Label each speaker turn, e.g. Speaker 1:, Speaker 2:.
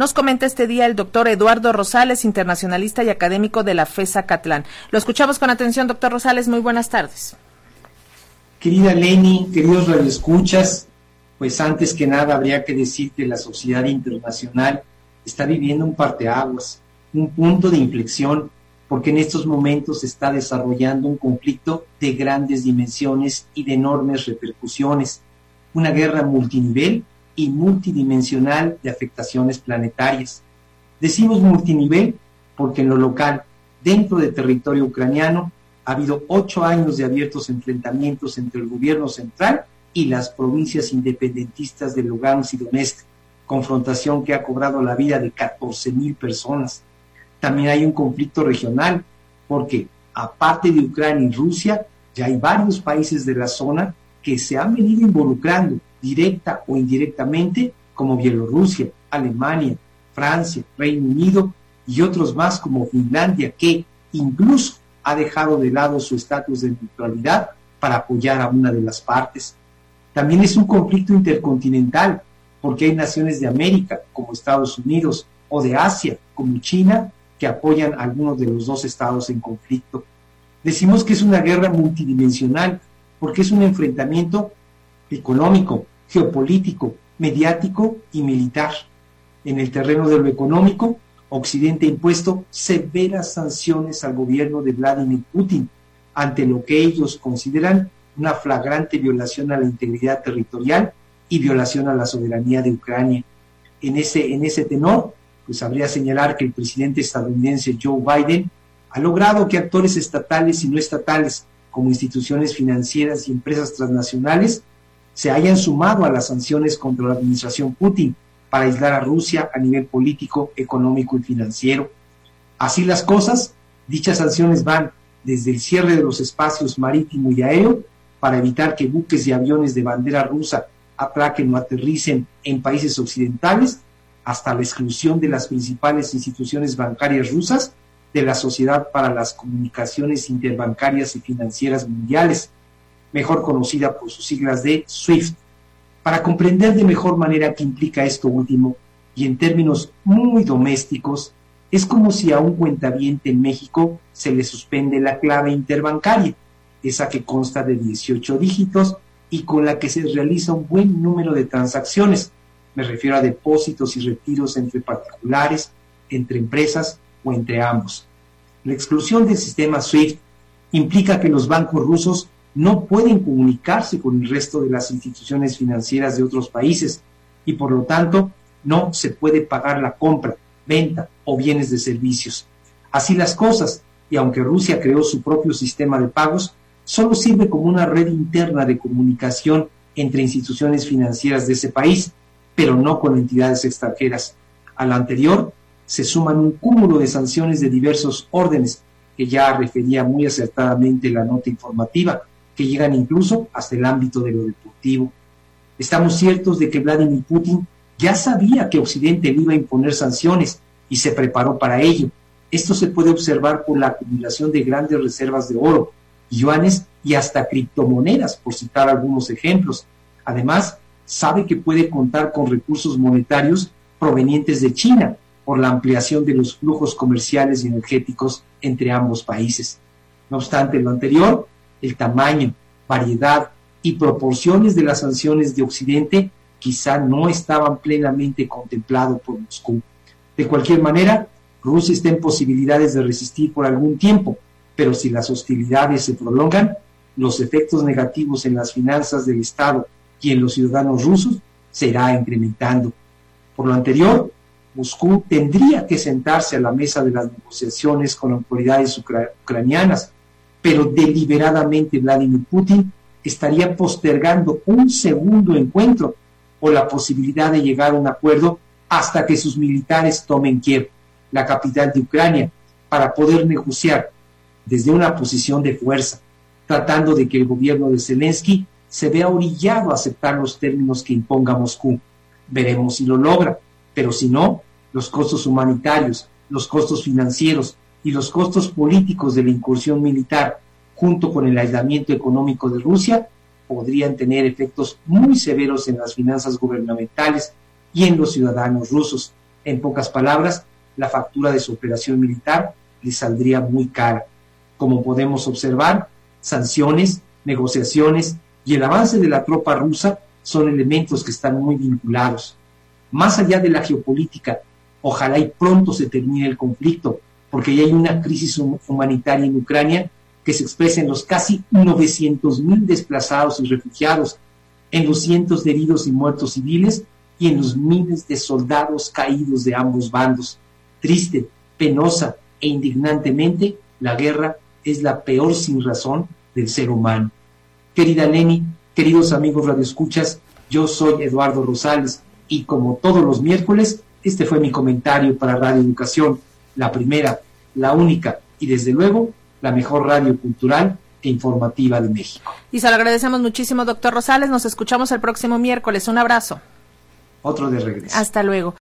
Speaker 1: Nos comenta este día el doctor Eduardo Rosales, internacionalista y académico de la FESA Catlán. Lo escuchamos con atención, doctor Rosales. Muy buenas tardes.
Speaker 2: Querida Leni, queridos radioescuchas, pues antes que nada habría que decir que la sociedad internacional está viviendo un parteaguas, un punto de inflexión, porque en estos momentos se está desarrollando un conflicto de grandes dimensiones y de enormes repercusiones, una guerra multinivel y multidimensional de afectaciones planetarias. Decimos multinivel porque en lo local, dentro del territorio ucraniano, ha habido ocho años de abiertos enfrentamientos entre el gobierno central y las provincias independentistas de Lugansk y Donetsk, confrontación que ha cobrado la vida de 14 mil personas. También hay un conflicto regional, porque aparte de Ucrania y Rusia, ya hay varios países de la zona que se han venido involucrando directa o indirectamente, como Bielorrusia, Alemania, Francia, Reino Unido y otros más como Finlandia, que incluso ha dejado de lado su estatus de neutralidad para apoyar a una de las partes. También es un conflicto intercontinental, porque hay naciones de América, como Estados Unidos, o de Asia, como China, que apoyan a algunos de los dos estados en conflicto. Decimos que es una guerra multidimensional, porque es un enfrentamiento económico, geopolítico, mediático y militar. En el terreno de lo económico, Occidente ha impuesto severas sanciones al gobierno de Vladimir Putin ante lo que ellos consideran una flagrante violación a la integridad territorial y violación a la soberanía de Ucrania. En ese, en ese tenor, pues habría señalar que el presidente estadounidense Joe Biden ha logrado que actores estatales y no estatales, como instituciones financieras y empresas transnacionales, se hayan sumado a las sanciones contra la administración Putin para aislar a Rusia a nivel político, económico y financiero. Así las cosas, dichas sanciones van desde el cierre de los espacios marítimo y aéreo para evitar que buques y aviones de bandera rusa atraquen o aterricen en países occidentales, hasta la exclusión de las principales instituciones bancarias rusas de la Sociedad para las Comunicaciones Interbancarias y Financieras Mundiales, mejor conocida por sus siglas de SWIFT. Para comprender de mejor manera qué implica esto último, y en términos muy domésticos, es como si a un cuentaviente en México se le suspende la clave interbancaria esa que consta de 18 dígitos y con la que se realiza un buen número de transacciones. Me refiero a depósitos y retiros entre particulares, entre empresas o entre ambos. La exclusión del sistema SWIFT implica que los bancos rusos no pueden comunicarse con el resto de las instituciones financieras de otros países y por lo tanto no se puede pagar la compra, venta o bienes de servicios. Así las cosas, y aunque Rusia creó su propio sistema de pagos, solo sirve como una red interna de comunicación entre instituciones financieras de ese país, pero no con entidades extranjeras. A lo anterior se suman un cúmulo de sanciones de diversos órdenes, que ya refería muy acertadamente la nota informativa, que llegan incluso hasta el ámbito de lo deportivo. Estamos ciertos de que Vladimir Putin ya sabía que Occidente le iba a imponer sanciones y se preparó para ello. Esto se puede observar por la acumulación de grandes reservas de oro, yuanes y hasta criptomonedas, por citar algunos ejemplos. Además, sabe que puede contar con recursos monetarios provenientes de China por la ampliación de los flujos comerciales y energéticos entre ambos países. No obstante lo anterior, el tamaño, variedad y proporciones de las sanciones de Occidente quizá no estaban plenamente contemplados por Moscú. De cualquier manera, Rusia está en posibilidades de resistir por algún tiempo, pero si las hostilidades se prolongan, los efectos negativos en las finanzas del Estado y en los ciudadanos rusos se irá incrementando. Por lo anterior, Moscú tendría que sentarse a la mesa de las negociaciones con autoridades ucranianas, pero deliberadamente Vladimir Putin estaría postergando un segundo encuentro o la posibilidad de llegar a un acuerdo hasta que sus militares tomen Kiev, la capital de Ucrania, para poder negociar desde una posición de fuerza, tratando de que el gobierno de Zelensky se vea orillado a aceptar los términos que imponga Moscú. Veremos si lo logra, pero si no, los costos humanitarios, los costos financieros y los costos políticos de la incursión militar, junto con el aislamiento económico de Rusia, podrían tener efectos muy severos en las finanzas gubernamentales y en los ciudadanos rusos, En pocas palabras, la factura de su operación militar le saldría muy cara. Como podemos observar, sanciones, negociaciones y el avance de la tropa rusa son elementos que están muy vinculados. Más allá de la geopolítica, ojalá y pronto se termine el conflicto, porque ya hay una crisis humanitaria en Ucrania que se expresa en los casi 900 mil desplazados y refugiados, en los cientos de heridos y muertos civiles y en los miles de soldados caídos de ambos bandos. Triste, penosa e indignantemente, la guerra es la peor sin razón del ser humano. Querida Leni, queridos amigos radioescuchas, yo soy Eduardo Rosales y como todos los miércoles, este fue mi comentario para Radio Educación, la primera, la única y desde luego la mejor radio cultural e informativa de México.
Speaker 1: Y se lo agradecemos muchísimo, doctor Rosales. Nos escuchamos el próximo miércoles. Un abrazo.
Speaker 2: Otro de regreso.
Speaker 1: Hasta luego.